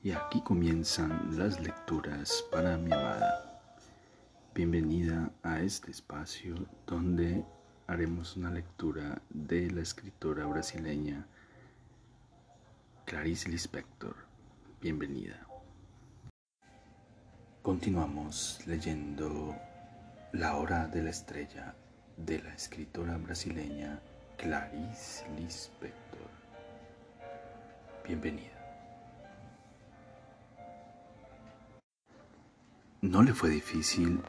Y aquí comienzan las lecturas para mi amada. Bienvenida a este espacio donde haremos una lectura de la escritora brasileña Clarice Lispector. Bienvenida. Continuamos leyendo La hora de la estrella de la escritora brasileña Clarice Lispector. Bienvenida. No le fue difícil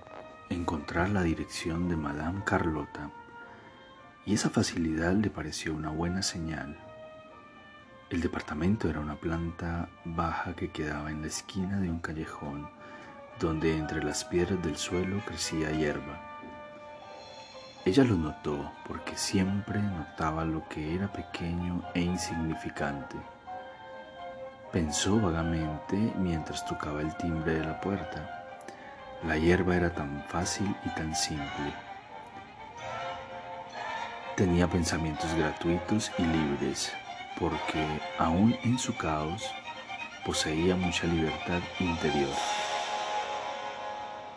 encontrar la dirección de Madame Carlota y esa facilidad le pareció una buena señal. El departamento era una planta baja que quedaba en la esquina de un callejón donde entre las piedras del suelo crecía hierba. Ella lo notó porque siempre notaba lo que era pequeño e insignificante. Pensó vagamente mientras tocaba el timbre de la puerta. La hierba era tan fácil y tan simple. Tenía pensamientos gratuitos y libres, porque aún en su caos poseía mucha libertad interior.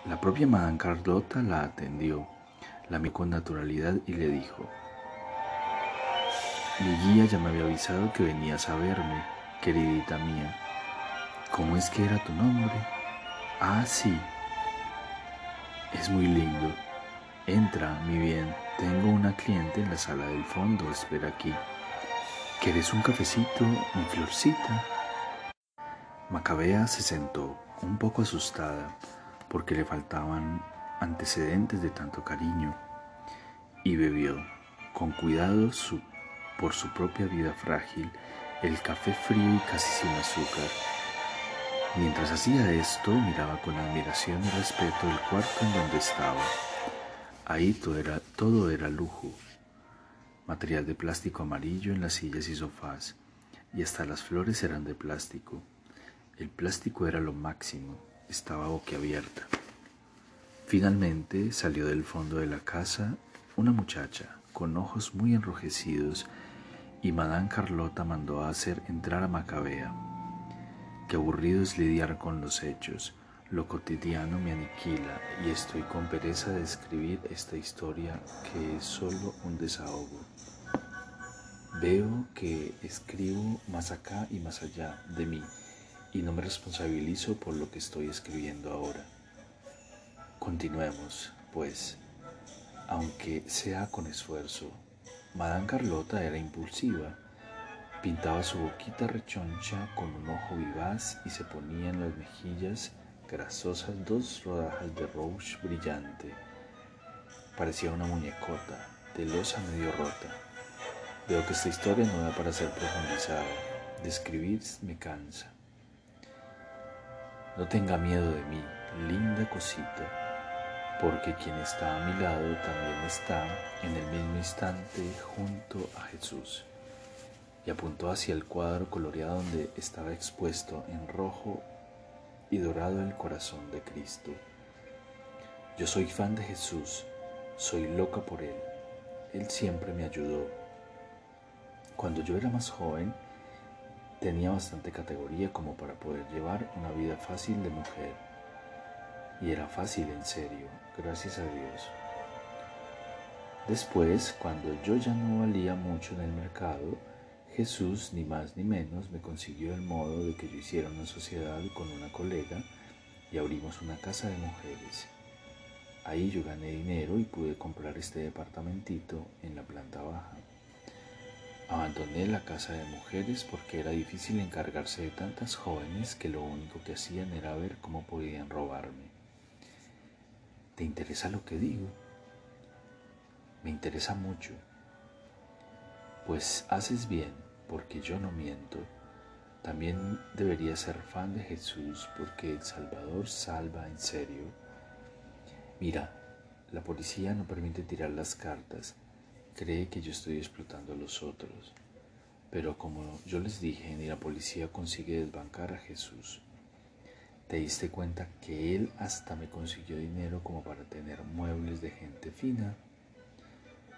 La propia Madame Carlota la atendió, la miró con naturalidad y le dijo, mi guía ya me había avisado que venías a verme, queridita mía. ¿Cómo es que era tu nombre? Ah, sí, es muy lindo. Entra, mi bien. Tengo una cliente en la sala del fondo. Espera aquí. ¿Quieres un cafecito, mi florcita? Macabea se sentó, un poco asustada, porque le faltaban antecedentes de tanto cariño, y bebió, con cuidado por su propia vida frágil, el café frío y casi sin azúcar Mientras hacía esto, miraba con admiración y respeto el cuarto en donde estaba. Ahí todo era, todo era lujo. Material de plástico amarillo en las sillas y sofás, y hasta las flores eran de plástico. El plástico era lo máximo, estaba boquiabierta. Finalmente salió del fondo de la casa una muchacha con ojos muy enrojecidos y Madame Carlota mandó a hacer entrar a Macabea aburrido es lidiar con los hechos. Lo cotidiano me aniquila y estoy con pereza de escribir esta historia que es solo un desahogo. Veo que escribo más acá y más allá de mí y no me responsabilizo por lo que estoy escribiendo ahora. Continuemos, pues, aunque sea con esfuerzo. Madame Carlota era impulsiva Pintaba su boquita rechoncha con un ojo vivaz y se ponía en las mejillas grasosas dos rodajas de rouge brillante. Parecía una muñecota, de losa medio rota. Veo que esta historia no da para ser profundizada. Describir me cansa. No tenga miedo de mí, linda cosita, porque quien está a mi lado también está en el mismo instante junto a Jesús y apuntó hacia el cuadro coloreado donde estaba expuesto en rojo y dorado el corazón de Cristo. Yo soy fan de Jesús, soy loca por Él. Él siempre me ayudó. Cuando yo era más joven, tenía bastante categoría como para poder llevar una vida fácil de mujer. Y era fácil en serio, gracias a Dios. Después, cuando yo ya no valía mucho en el mercado, Jesús, ni más ni menos, me consiguió el modo de que yo hiciera una sociedad con una colega y abrimos una casa de mujeres. Ahí yo gané dinero y pude comprar este departamentito en la planta baja. Abandoné la casa de mujeres porque era difícil encargarse de tantas jóvenes que lo único que hacían era ver cómo podían robarme. ¿Te interesa lo que digo? Me interesa mucho. Pues haces bien, porque yo no miento. También debería ser fan de Jesús porque el Salvador salva en serio. Mira, la policía no permite tirar las cartas. Cree que yo estoy explotando a los otros. Pero como yo les dije, ni la policía consigue desbancar a Jesús. ¿Te diste cuenta que él hasta me consiguió dinero como para tener muebles de gente fina?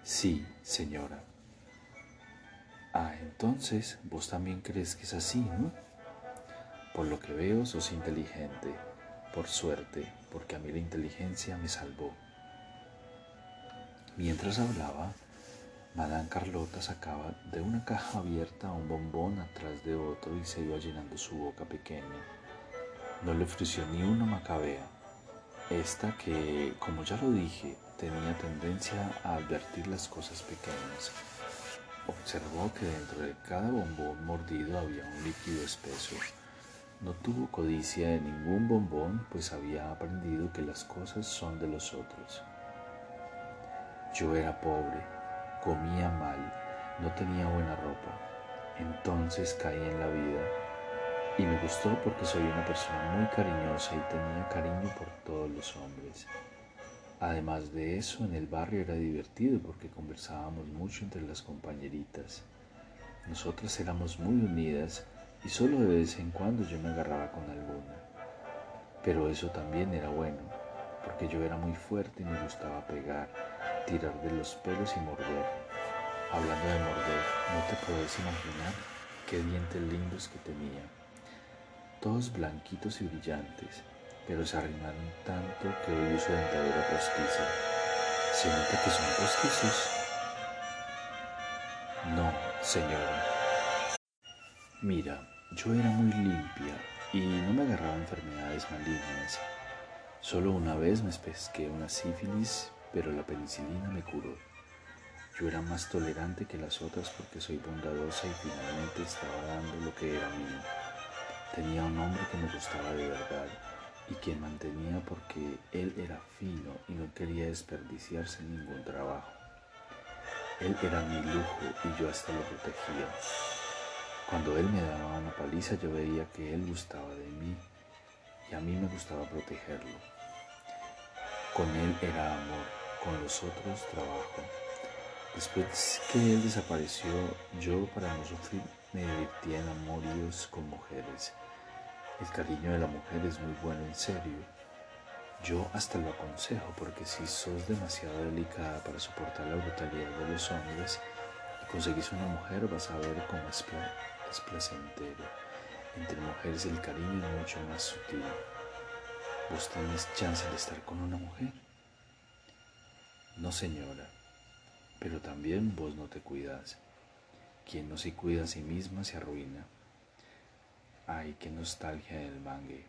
Sí, señora. Ah, entonces vos también crees que es así, ¿no? Por lo que veo, sos inteligente, por suerte, porque a mí la inteligencia me salvó. Mientras hablaba, Madame Carlota sacaba de una caja abierta un bombón atrás de otro y se iba llenando su boca pequeña. No le ofreció ni una macabea. Esta que, como ya lo dije, tenía tendencia a advertir las cosas pequeñas. Observó que dentro de cada bombón mordido había un líquido espeso. No tuvo codicia de ningún bombón, pues había aprendido que las cosas son de los otros. Yo era pobre, comía mal, no tenía buena ropa. Entonces caí en la vida y me gustó porque soy una persona muy cariñosa y tenía cariño por todos los hombres. Además de eso, en el barrio era divertido porque conversábamos mucho entre las compañeritas. Nosotras éramos muy unidas y solo de vez en cuando yo me agarraba con alguna. Pero eso también era bueno, porque yo era muy fuerte y me gustaba pegar, tirar de los pelos y morder. Hablando de morder, no te puedes imaginar qué dientes lindos que tenía. Todos blanquitos y brillantes, pero se arrimaron tanto que hoy uso dentadura postiza. ¿Se nota que son postizos? No, señora. Mira, yo era muy limpia y no me agarraba enfermedades malignas. Solo una vez me pesqué una sífilis, pero la penicilina me curó. Yo era más tolerante que las otras porque soy bondadosa y finalmente estaba dando lo que era mío. Tenía un hombre que me gustaba de verdad y que mantenía porque él era fino y no quería desperdiciarse ningún trabajo. Él era mi lujo y yo hasta lo protegía. Cuando él me daba una paliza yo veía que él gustaba de mí y a mí me gustaba protegerlo. Con él era amor, con los otros trabajo. Después que él desapareció, yo para no sufrir me divertía en amoríos con mujeres. El cariño de la mujer es muy bueno en serio. Yo hasta lo aconsejo porque si sos demasiado delicada para soportar la brutalidad de los hombres y conseguís una mujer vas a ver cómo es es placentero. Entre mujeres el cariño es mucho más sutil. ¿Vos tenés chance de estar con una mujer? No, señora, pero también vos no te cuidas. Quien no se cuida a sí misma se arruina. Ay, qué nostalgia del mangue.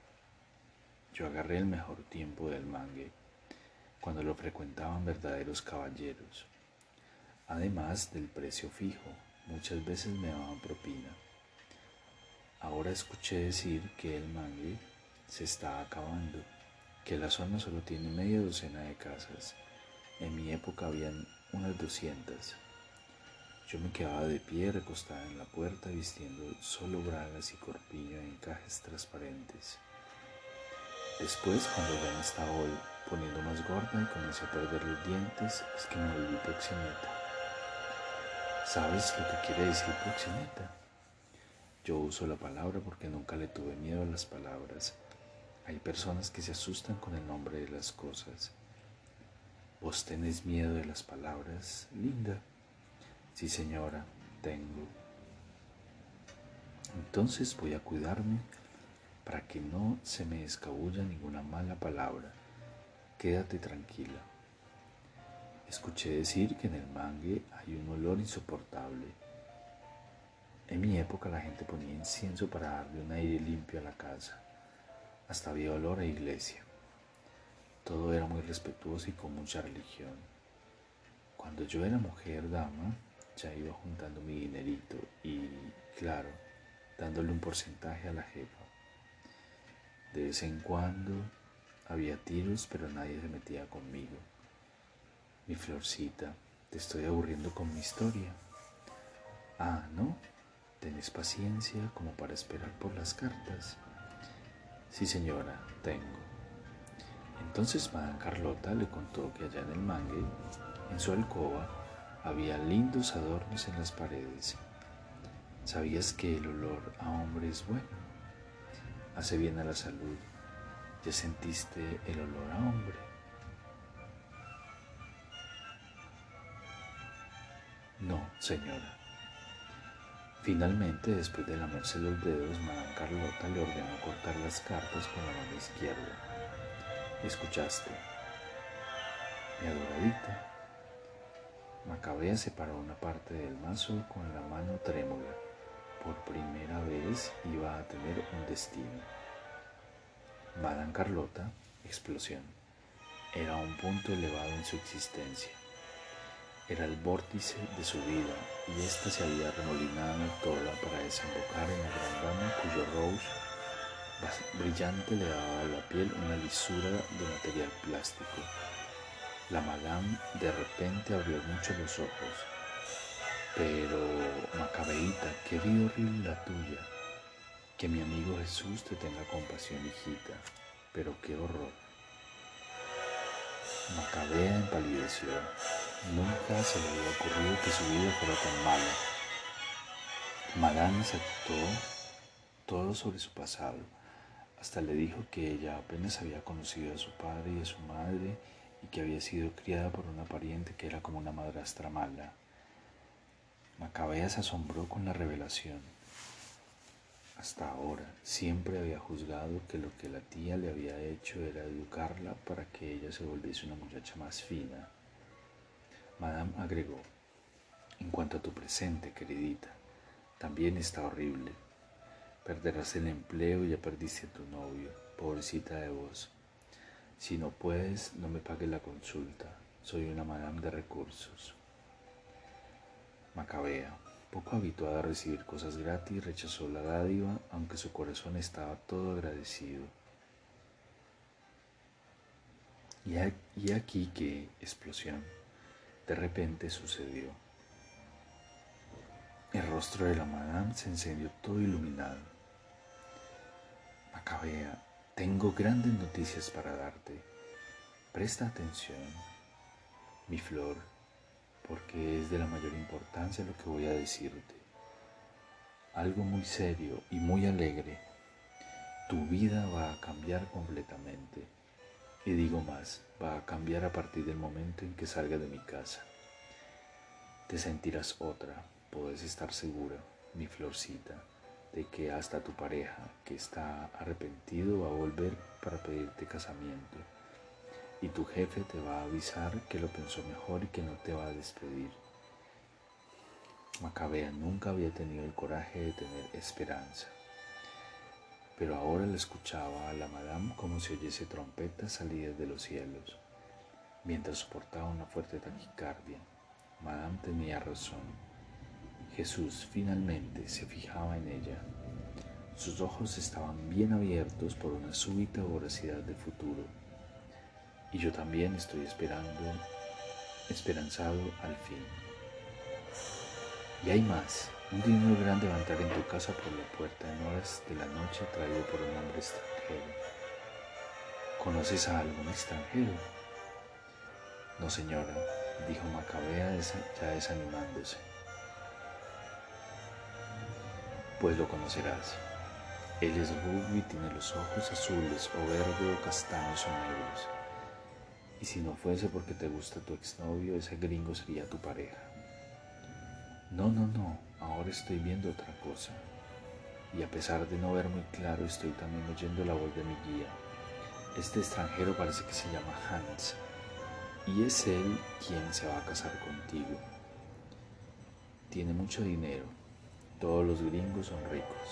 Yo agarré el mejor tiempo del mangue, cuando lo frecuentaban verdaderos caballeros. Además del precio fijo, muchas veces me daban propina. Ahora escuché decir que el mangue se está acabando, que la zona solo tiene media docena de casas. En mi época habían unas doscientas. Yo me quedaba de pie recostada en la puerta vistiendo solo bragas y corpiño en encajes transparentes. Después, cuando ya me estaba poniendo más gorda y comencé a perder los dientes, es que me volví proxeneta. ¿Sabes lo que quiere decir proxeneta? Yo uso la palabra porque nunca le tuve miedo a las palabras. Hay personas que se asustan con el nombre de las cosas. ¿Vos tenés miedo de las palabras, linda? Sí, señora, tengo. Entonces voy a cuidarme para que no se me escabulla ninguna mala palabra. Quédate tranquila. Escuché decir que en el mangue hay un olor insoportable en mi época la gente ponía incienso para darle un aire limpio a la casa. Hasta había olor a iglesia. Todo era muy respetuoso y con mucha religión. Cuando yo era mujer dama, ya iba juntando mi dinerito y, claro, dándole un porcentaje a la jefa. De vez en cuando había tiros, pero nadie se metía conmigo. Mi florcita, te estoy aburriendo con mi historia. Ah, ¿no? ¿Tenés paciencia como para esperar por las cartas? Sí, señora, tengo. Entonces Madame Carlota le contó que allá en el mangue, en su alcoba, había lindos adornos en las paredes. ¿Sabías que el olor a hombre es bueno? Hace bien a la salud. ¿Ya sentiste el olor a hombre? No, señora. Finalmente, después de lamerse los dedos, Madame Carlota le ordenó cortar las cartas con la mano izquierda. ¿Escuchaste? Mi adoradita. Macabea separó una parte del mazo con la mano trémula. Por primera vez iba a tener un destino. Madame Carlota, explosión, era un punto elevado en su existencia. Era el vórtice de su vida y ésta se había remolinado toda para desembocar en la gran dama cuyo rose brillante le daba a la piel una lisura de material plástico. La madame de repente abrió mucho los ojos. Pero, Macabeita, qué vida horrible la tuya. Que mi amigo Jesús te tenga compasión, hijita. Pero qué horror. Macabea empalideció. Nunca se le había ocurrido que su vida fuera tan mala. Madame aceptó todo sobre su pasado. Hasta le dijo que ella apenas había conocido a su padre y a su madre y que había sido criada por una pariente que era como una madrastra mala. Macabea se asombró con la revelación. Hasta ahora siempre había juzgado que lo que la tía le había hecho era educarla para que ella se volviese una muchacha más fina Madame agregó, en cuanto a tu presente, queridita, también está horrible. Perderás el empleo y ya perdiste a tu novio, pobrecita de vos. Si no puedes, no me pagues la consulta. Soy una madame de recursos. Macabea, poco habituada a recibir cosas gratis, rechazó la dádiva, aunque su corazón estaba todo agradecido. Y aquí que, explosión, de repente sucedió. El rostro de la madame se encendió todo iluminado. Macabea, tengo grandes noticias para darte. Presta atención, mi flor, porque es de la mayor importancia lo que voy a decirte. Algo muy serio y muy alegre. Tu vida va a cambiar completamente. Y digo más, va a cambiar a partir del momento en que salga de mi casa. Te sentirás otra, puedes estar segura, mi florcita, de que hasta tu pareja, que está arrepentido, va a volver para pedirte casamiento. Y tu jefe te va a avisar que lo pensó mejor y que no te va a despedir. Macabea nunca había tenido el coraje de tener esperanza pero ahora la escuchaba a la madame como si oyese trompetas salidas de los cielos. Mientras soportaba una fuerte taquicardia, madame tenía razón. Jesús finalmente se fijaba en ella. Sus ojos estaban bien abiertos por una súbita voracidad del futuro. Y yo también estoy esperando, esperanzado al fin. Y hay más. Un dinero grande va a entrar en tu casa por la puerta en horas de la noche traído por un hombre extranjero. ¿Conoces a algún extranjero? No, señora, dijo Macabea ya desanimándose. Pues lo conocerás. Él es rubio y tiene los ojos azules o verde o castaños o negros. Y si no fuese porque te gusta tu exnovio, ese gringo sería tu pareja. No, no, no, ahora estoy viendo otra cosa. Y a pesar de no ver muy claro, estoy también oyendo la voz de mi guía. Este extranjero parece que se llama Hans. Y es él quien se va a casar contigo. Tiene mucho dinero. Todos los gringos son ricos.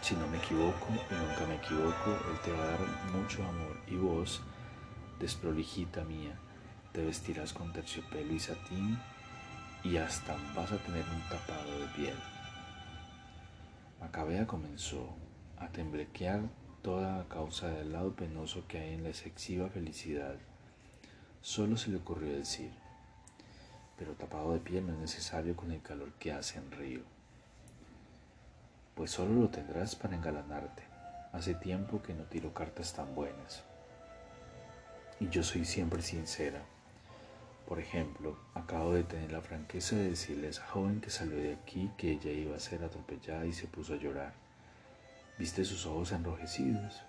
Si no me equivoco, y nunca me equivoco, él te va a dar mucho amor. Y vos, desprolijita mía, te vestirás con terciopelo y satín y hasta vas a tener un tapado de piel. Macabea comenzó a temblequear toda a causa del lado penoso que hay en la excesiva felicidad. Solo se le ocurrió decir, pero tapado de piel no es necesario con el calor que hace en Río. Pues solo lo tendrás para engalanarte. Hace tiempo que no tiro cartas tan buenas. Y yo soy siempre sincera. Por ejemplo, acabo de tener la franqueza de decirle a esa joven que salió de aquí que ella iba a ser atropellada y se puso a llorar. Viste sus ojos enrojecidos.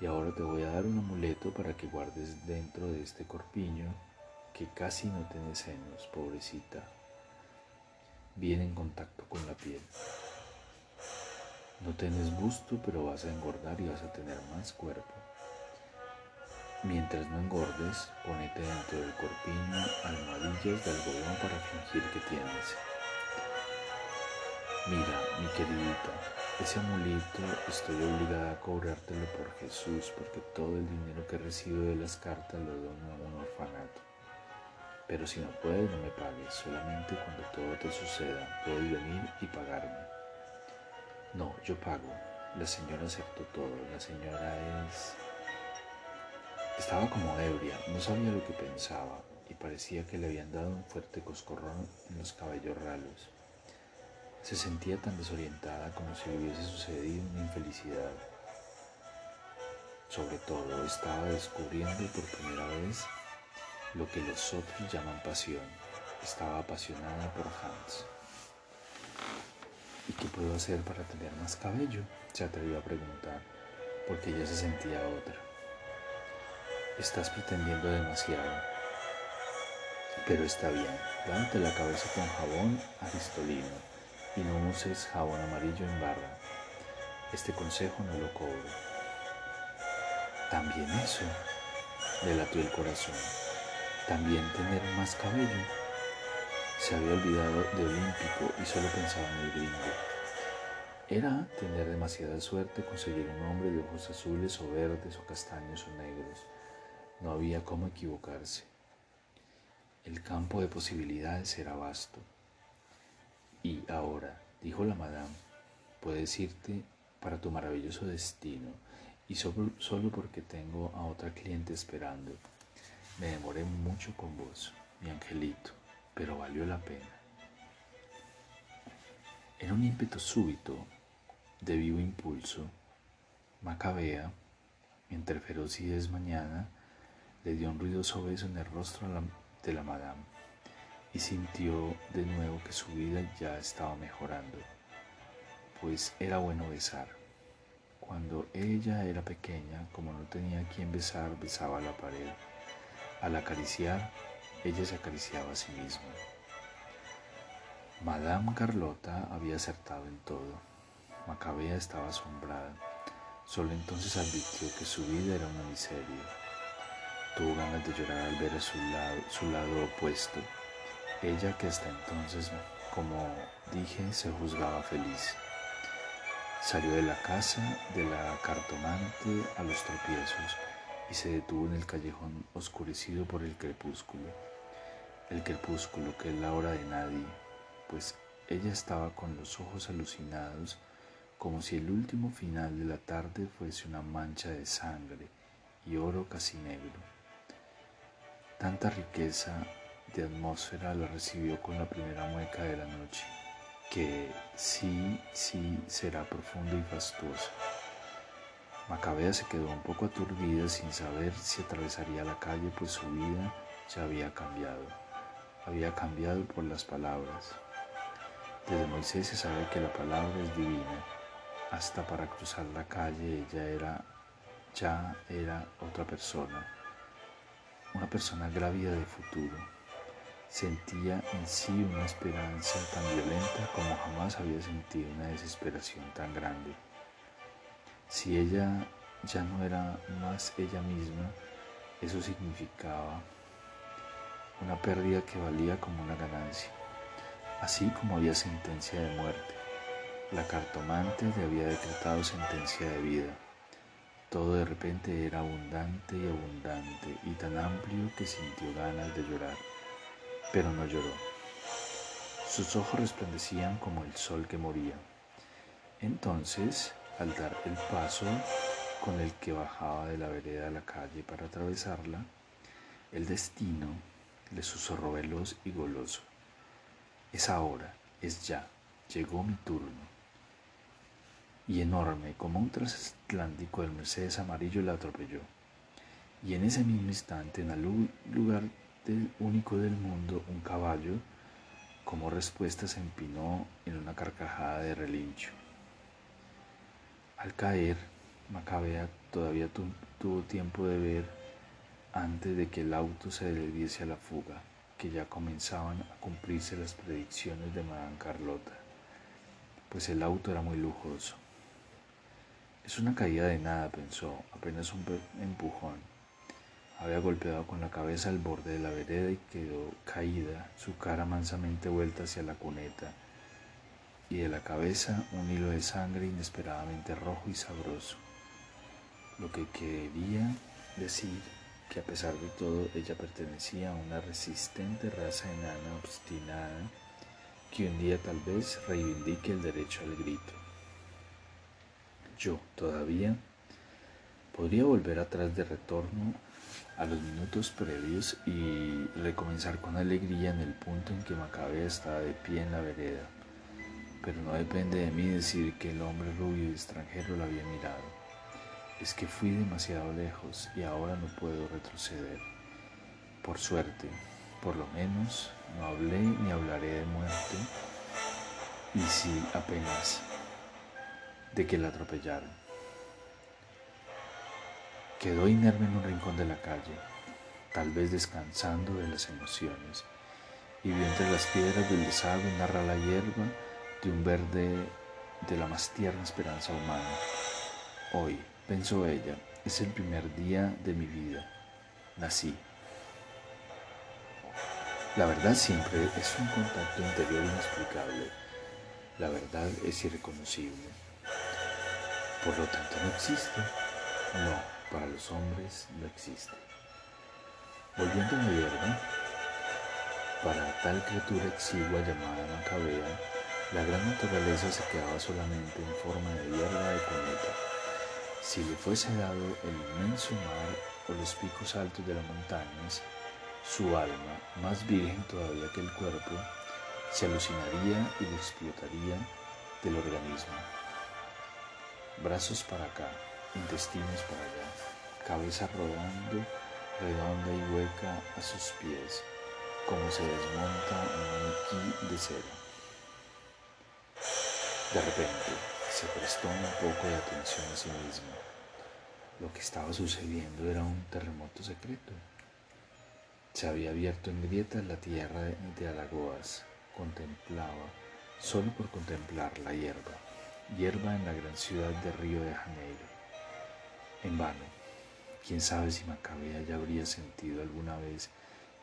Y ahora te voy a dar un amuleto para que guardes dentro de este corpiño que casi no tiene senos, pobrecita. viene en contacto con la piel. No tienes busto, pero vas a engordar y vas a tener más cuerpo. Mientras no engordes, ponete dentro del corpiño almohadillas de algodón para fingir que tienes. Mira, mi queridita, ese amulito estoy obligada a cobrártelo por Jesús porque todo el dinero que recibo de las cartas lo dono a un orfanato. Pero si no puedes, no me pagues, solamente cuando todo te suceda puedes venir y pagarme. No, yo pago. La señora aceptó todo. La señora es... Estaba como ebria, no sabía lo que pensaba y parecía que le habían dado un fuerte coscorrón en los cabellos ralos. Se sentía tan desorientada como si hubiese sucedido una infelicidad. Sobre todo estaba descubriendo por primera vez lo que los otros llaman pasión. Estaba apasionada por Hans. ¿Y qué puedo hacer para tener más cabello? Se atrevió a preguntar, porque ella se sentía otra. Estás pretendiendo demasiado. Pero está bien, lávate la cabeza con jabón aristolino y no uses jabón amarillo en barra. Este consejo no lo cobro. También eso, le latió el corazón. También tener más cabello. Se había olvidado de Olímpico y solo pensaba en el gringo. Era tener demasiada suerte conseguir un hombre de ojos azules o verdes o castaños o negros. No había cómo equivocarse. El campo de posibilidades era vasto. Y ahora, dijo la madame, puedes irte para tu maravilloso destino y solo, solo porque tengo a otra cliente esperando. Me demoré mucho con vos, mi angelito pero valió la pena. En un ímpetu súbito, de vivo impulso, Macabea, entre feroz y desmañana, le dio un ruidoso beso en el rostro de la madame y sintió de nuevo que su vida ya estaba mejorando, pues era bueno besar. Cuando ella era pequeña, como no tenía quien besar, besaba la pared. Al acariciar, ella se acariciaba a sí misma. Madame Carlota había acertado en todo. Macabea estaba asombrada. Solo entonces advirtió que su vida era una miseria. Tuvo ganas de llorar al ver su lado, su lado opuesto. Ella que hasta entonces, como dije, se juzgaba feliz. Salió de la casa de la cartomante a los tropiezos y se detuvo en el callejón oscurecido por el crepúsculo el crepúsculo que es la hora de nadie, pues ella estaba con los ojos alucinados como si el último final de la tarde fuese una mancha de sangre y oro casi negro. Tanta riqueza de atmósfera la recibió con la primera mueca de la noche, que sí, sí será profunda y fastuosa. Macabea se quedó un poco aturdida sin saber si atravesaría la calle, pues su vida ya había cambiado había cambiado por las palabras. Desde Moisés se sabe que la palabra es divina. Hasta para cruzar la calle ella era, ya era otra persona, una persona grávida de futuro. Sentía en sí una esperanza tan violenta como jamás había sentido una desesperación tan grande. Si ella ya no era más ella misma, eso significaba una pérdida que valía como una ganancia, así como había sentencia de muerte. La cartomante le había decretado sentencia de vida. Todo de repente era abundante y abundante y tan amplio que sintió ganas de llorar, pero no lloró. Sus ojos resplandecían como el sol que moría. Entonces, al dar el paso con el que bajaba de la vereda a la calle para atravesarla, el destino le susurró veloz y goloso. Es ahora, es ya, llegó mi turno. Y enorme como un transatlántico del Mercedes amarillo la atropelló. Y en ese mismo instante, en algún lugar del único del mundo, un caballo, como respuesta, se empinó en una carcajada de relincho. Al caer, Macabea todavía tuvo tiempo de ver antes de que el auto se diese a la fuga, que ya comenzaban a cumplirse las predicciones de Madame Carlota, pues el auto era muy lujoso. Es una caída de nada, pensó, apenas un empujón. Había golpeado con la cabeza el borde de la vereda y quedó caída, su cara mansamente vuelta hacia la cuneta, y de la cabeza un hilo de sangre inesperadamente rojo y sabroso. Lo que quería decir que a pesar de todo ella pertenecía a una resistente raza enana obstinada que un día tal vez reivindique el derecho al grito yo todavía podría volver atrás de retorno a los minutos previos y recomenzar con alegría en el punto en que Macabea estaba de pie en la vereda. Pero no depende de mí decir que el hombre rubio y extranjero la había mirado. Es que fui demasiado lejos y ahora no puedo retroceder. Por suerte, por lo menos, no hablé ni hablaré de muerte. Y si apenas de que la atropellaron. Quedó inerme en un rincón de la calle, tal vez descansando de las emociones, y vio entre las piedras del desagüe narra la hierba de un verde de la más tierna esperanza humana. Hoy, pensó ella, es el primer día de mi vida. Nací. La verdad siempre es un contacto interior inexplicable. La verdad es irreconocible por lo tanto no existe. No, para los hombres no existe. Volviendo a hierba, para tal criatura exigua llamada Macabea, la gran naturaleza se quedaba solamente en forma de hierba de cometa. Si le fuese dado el inmenso mar o los picos altos de las montañas, su alma, más virgen todavía que el cuerpo, se alucinaría y le explotaría del organismo brazos para acá, intestinos para allá, cabeza rodando, redonda y hueca a sus pies, como se desmonta un maniquí de cera. De repente se prestó un poco de atención a sí mismo. Lo que estaba sucediendo era un terremoto secreto. Se había abierto en grietas la tierra de Alagoas. Contemplaba, solo por contemplar la hierba hierba en la gran ciudad de Río de Janeiro. En vano, quién sabe si Macabea ya habría sentido alguna vez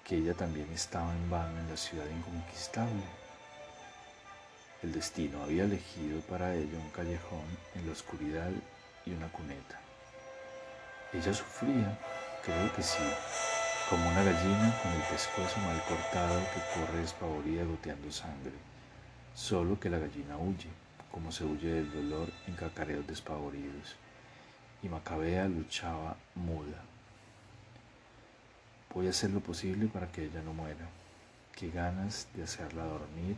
que ella también estaba en vano en la ciudad inconquistable. El destino había elegido para ella un callejón en la oscuridad y una cuneta. Ella sufría, creo que sí, como una gallina con el pescuezo mal cortado que corre despavorida goteando sangre, solo que la gallina huye como se huye del dolor en cacareos despavoridos, y Macabea luchaba muda. Voy a hacer lo posible para que ella no muera. Qué ganas de hacerla dormir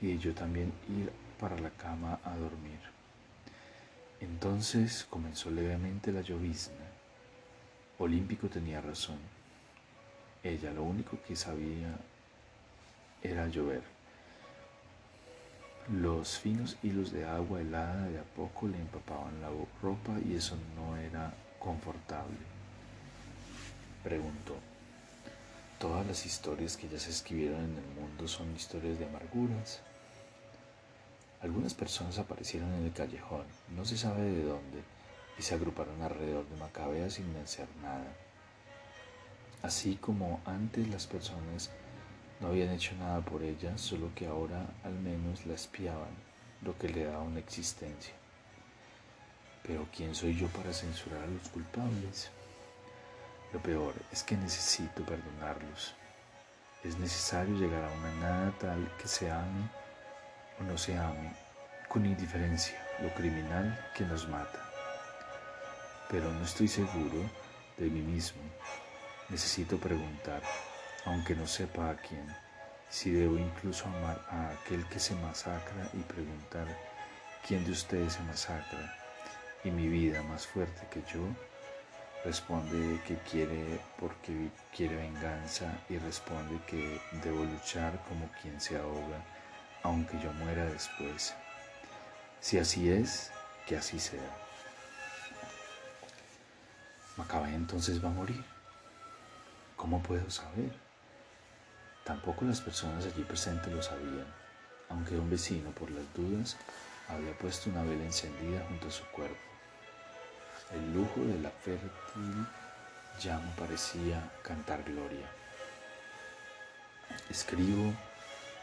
y yo también ir para la cama a dormir. Entonces comenzó levemente la llovizna. Olímpico tenía razón. Ella lo único que sabía era llover. Los finos hilos de agua helada de a poco le empapaban la ropa y eso no era confortable. Preguntó, ¿todas las historias que ya se escribieron en el mundo son historias de amarguras? Algunas personas aparecieron en el callejón, no se sabe de dónde, y se agruparon alrededor de Macabea sin hacer nada. Así como antes las personas no habían hecho nada por ella, solo que ahora al menos la espiaban, lo que le daba una existencia. Pero ¿quién soy yo para censurar a los culpables? Lo peor es que necesito perdonarlos. Es necesario llegar a una nada tal que se ame o no se ame, con indiferencia, lo criminal que nos mata. Pero no estoy seguro de mí mismo. Necesito preguntar, aunque no sepa a quién, si debo incluso amar a aquel que se masacra y preguntar quién de ustedes se masacra, y mi vida más fuerte que yo, responde que quiere porque quiere venganza y responde que debo luchar como quien se ahoga, aunque yo muera después. Si así es, que así sea. Macabé entonces va a morir. ¿Cómo puedo saber? Tampoco las personas allí presentes lo sabían, aunque un vecino, por las dudas, había puesto una vela encendida junto a su cuerpo. El lujo de la fértil llama parecía cantar gloria. Escribo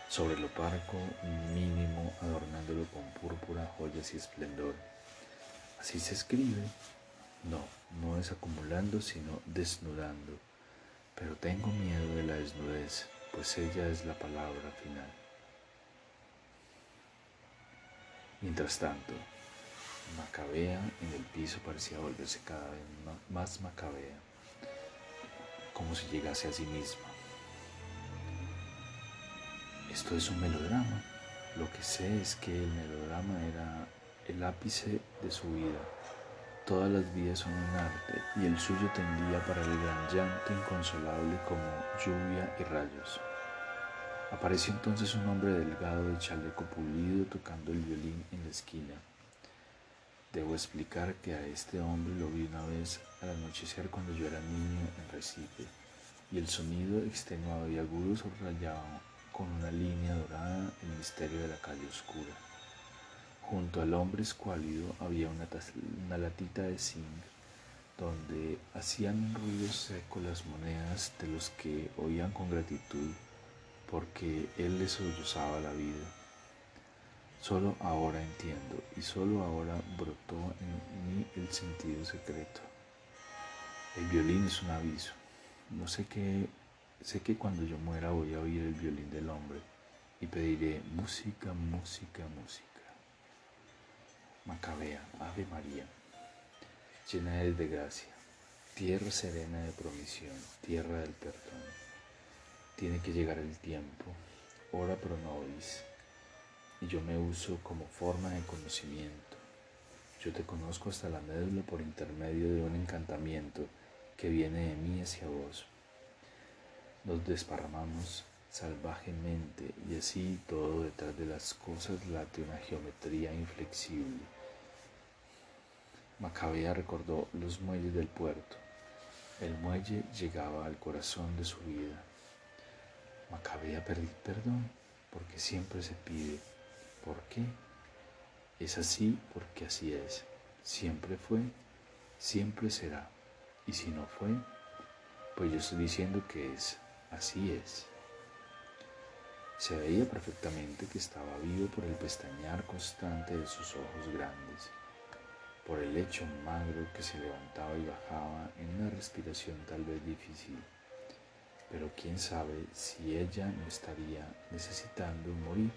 sobre lo parco mínimo adornándolo con púrpura, joyas y esplendor. Así se escribe. No, no es acumulando, sino desnudando. Pero tengo miedo de la desnudez pues ella es la palabra final. Mientras tanto, Macabea en el piso parecía volverse cada vez más macabea, como si llegase a sí misma. Esto es un melodrama. Lo que sé es que el melodrama era el ápice de su vida Todas las vidas son un arte y el suyo tendía para el gran llanto inconsolable como lluvia y rayos. Apareció entonces un hombre delgado de chaleco pulido tocando el violín en la esquina. Debo explicar que a este hombre lo vi una vez al anochecer cuando yo era niño en Recife y el sonido extenuado y agudo subrayaba con una línea dorada el misterio de la calle oscura. Junto al hombre escuálido había una, latita de zinc donde hacían ruido seco las monedas de los que oían con gratitud porque él les sollozaba la vida. Solo ahora entiendo y solo ahora brotó en mí el sentido secreto. El violín es un aviso. No sé qué, sé que cuando yo muera voy a oír el violín del hombre y pediré música, música, música. Macabea, Ave María, llena eres de gracia, tierra serena de promisión, tierra del perdón. Tiene que llegar el tiempo, ora pro nobis, y yo me uso como forma de conocimiento. Yo te conozco hasta la médula por intermedio de un encantamiento que viene de mí hacia vos. Nos desparramamos salvajemente y así todo detrás de las cosas late una geometría inflexible. Macabea recordó los muelles del puerto. El muelle llegaba al corazón de su vida. Macabea pedir perdón porque siempre se pide. ¿Por qué? Es así porque así es. Siempre fue, siempre será. Y si no fue, pues yo estoy diciendo que es, así es. Se veía perfectamente que estaba vivo por el pestañear constante de sus ojos grandes, por el lecho magro que se levantaba y bajaba en una respiración tal vez difícil. Pero quién sabe si ella no estaría necesitando morir,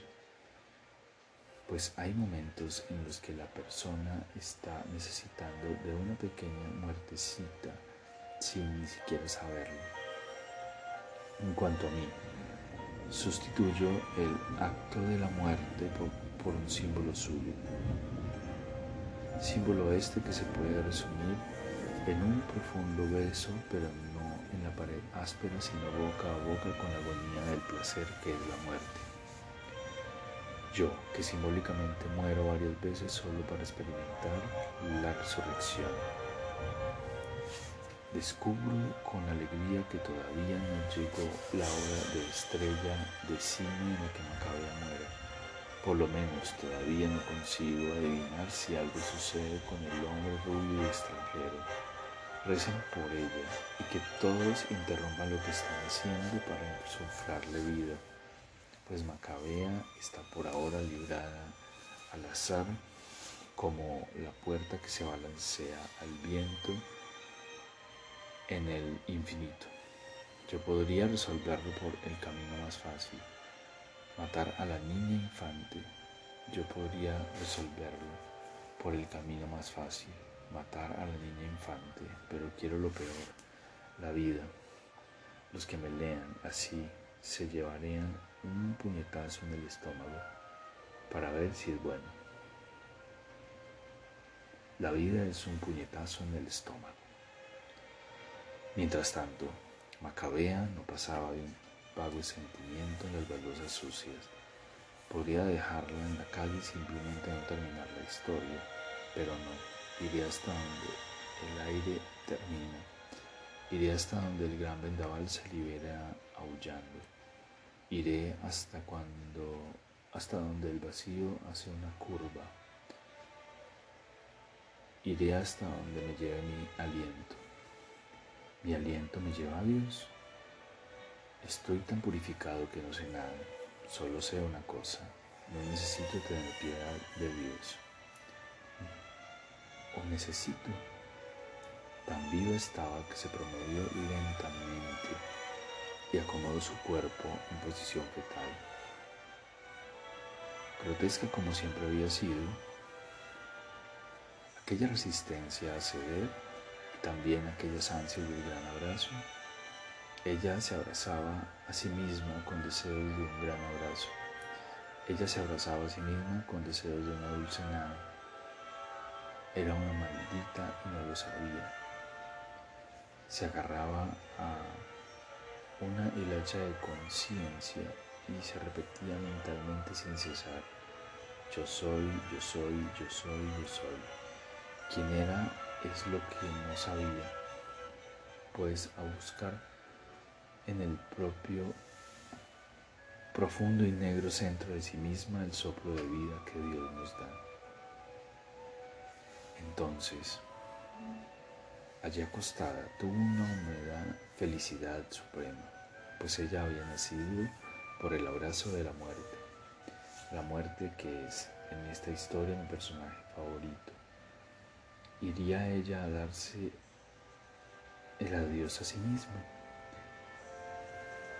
pues hay momentos en los que la persona está necesitando de una pequeña muertecita sin ni siquiera saberlo. En cuanto a mí, sustituyó el acto de la muerte por, un símbolo suyo. Símbolo este que se puede resumir en un profundo beso, pero no en la pared áspera, sino boca a boca con la agonía del placer que es la muerte. Yo, que simbólicamente muero varias veces solo para experimentar la resurrección. Descubro con alegría que todavía no llegó la hora de estrella de cine en la que Macabea muera. Por lo menos todavía no consigo adivinar si algo sucede con el hombre rubio y extranjero. Recen por ella y que todos interrumpan lo que están haciendo para insuflarle vida, pues Macabea está por ahora librada al azar como la puerta que se balancea al viento en el infinito. Yo podría resolverlo por el camino más fácil, matar a la niña infante. Yo podría resolverlo por el camino más fácil, matar a la niña infante, pero quiero lo peor, la vida. Los que me lean así se llevarían un puñetazo en el estómago para ver si es bueno. La vida es un puñetazo en el estómago. Mientras tanto, Macabea no pasaba de un vago sentimiento en las baldosas sucias. Podría dejarla en la calle y simplemente no terminar la historia, pero no, iría hasta donde el aire termina, iría hasta donde el gran vendaval se libera aullando. Iré hasta cuando hasta donde el vacío hace una curva. Iré hasta donde me lleve mi aliento. Mi aliento me lleva a Dios. Estoy tan purificado que no sé nada, solo sé una cosa, no necesito tener piedad de Dios. O necesito. Tan vivo estaba que se promovió lentamente y acomodó su cuerpo en posición fetal. Grotesca como siempre había sido, aquella resistencia a ceder y también aquellas ansias del gran abrazo ella se abrazaba a sí misma con deseos de un gran abrazo. Ella se abrazaba a sí misma con deseos de una dulce nada. Era una maldita y no lo sabía. Se agarraba a una hilacha de conciencia y se repetía mentalmente sin cesar. Yo soy, yo soy, yo soy, yo soy. ¿Quién era? Es lo que no sabía. Pues a buscar en el propio profundo y negro centro de sí misma el soplo de vida que Dios nos da. Entonces, allí acostada tuvo una humedad felicidad suprema, pues ella había nacido por el abrazo de la muerte, la muerte que es en esta historia mi personaje favorito. Iría ella a darse el adiós a sí misma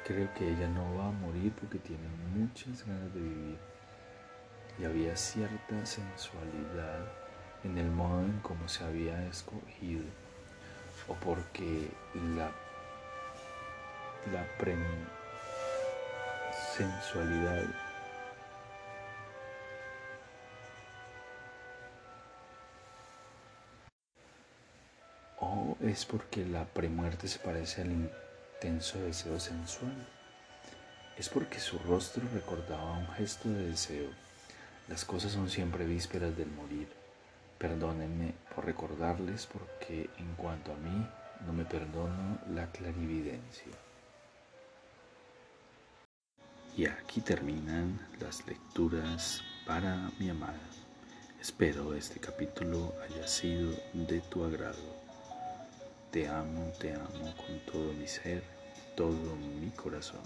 Creo que ella no va a morir porque tiene muchas ganas de vivir. Y había cierta sensualidad en el modo en cómo se había escogido. O porque la, la sensualidad o es porque la premuerte se parece al tenso deseo sensual. Es porque su rostro recordaba un gesto de deseo. Las cosas son siempre vísperas del morir. Perdónenme por recordarles porque en cuanto a mí no me perdono la clarividencia. Y aquí terminan las lecturas para mi amada. Espero este capítulo haya sido de tu agrado. Te amo, te amo con todo mi ser, todo mi corazón.